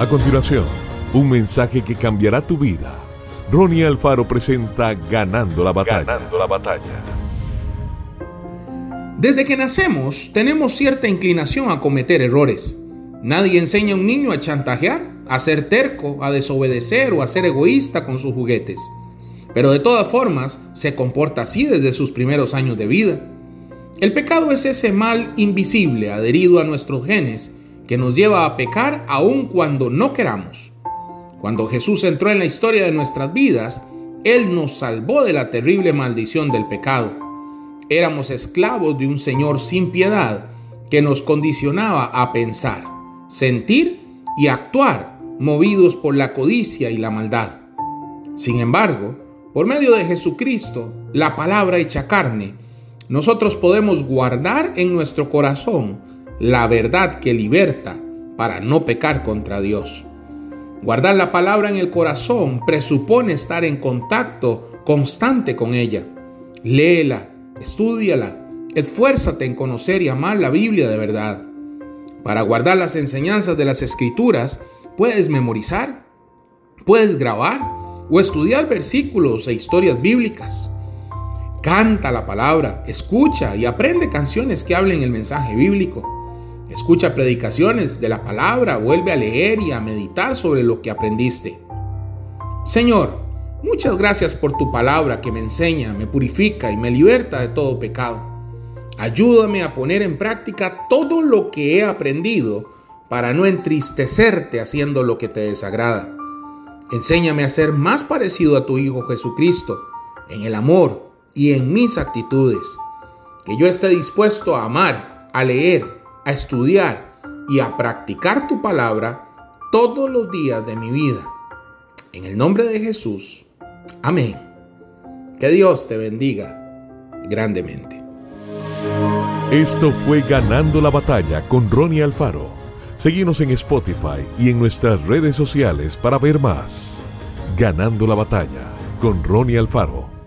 A continuación, un mensaje que cambiará tu vida. Ronnie Alfaro presenta Ganando la batalla. Ganando la batalla. Desde que nacemos tenemos cierta inclinación a cometer errores. Nadie enseña a un niño a chantajear, a ser terco, a desobedecer o a ser egoísta con sus juguetes. Pero de todas formas se comporta así desde sus primeros años de vida. El pecado es ese mal invisible adherido a nuestros genes que nos lleva a pecar aun cuando no queramos. Cuando Jesús entró en la historia de nuestras vidas, Él nos salvó de la terrible maldición del pecado. Éramos esclavos de un Señor sin piedad que nos condicionaba a pensar, sentir y actuar movidos por la codicia y la maldad. Sin embargo, por medio de Jesucristo, la palabra hecha carne, nosotros podemos guardar en nuestro corazón la verdad que liberta para no pecar contra Dios. Guardar la palabra en el corazón presupone estar en contacto constante con ella. Léela, estudiala, esfuérzate en conocer y amar la Biblia de verdad. Para guardar las enseñanzas de las escrituras, puedes memorizar, puedes grabar o estudiar versículos e historias bíblicas. Canta la palabra, escucha y aprende canciones que hablen el mensaje bíblico. Escucha predicaciones de la palabra, vuelve a leer y a meditar sobre lo que aprendiste. Señor, muchas gracias por tu palabra que me enseña, me purifica y me liberta de todo pecado. Ayúdame a poner en práctica todo lo que he aprendido para no entristecerte haciendo lo que te desagrada. Enséñame a ser más parecido a tu Hijo Jesucristo en el amor y en mis actitudes. Que yo esté dispuesto a amar, a leer, a estudiar y a practicar tu palabra todos los días de mi vida. En el nombre de Jesús. Amén. Que Dios te bendiga grandemente. Esto fue Ganando la Batalla con Ronnie Alfaro. Seguimos en Spotify y en nuestras redes sociales para ver más. Ganando la Batalla con Ronnie Alfaro.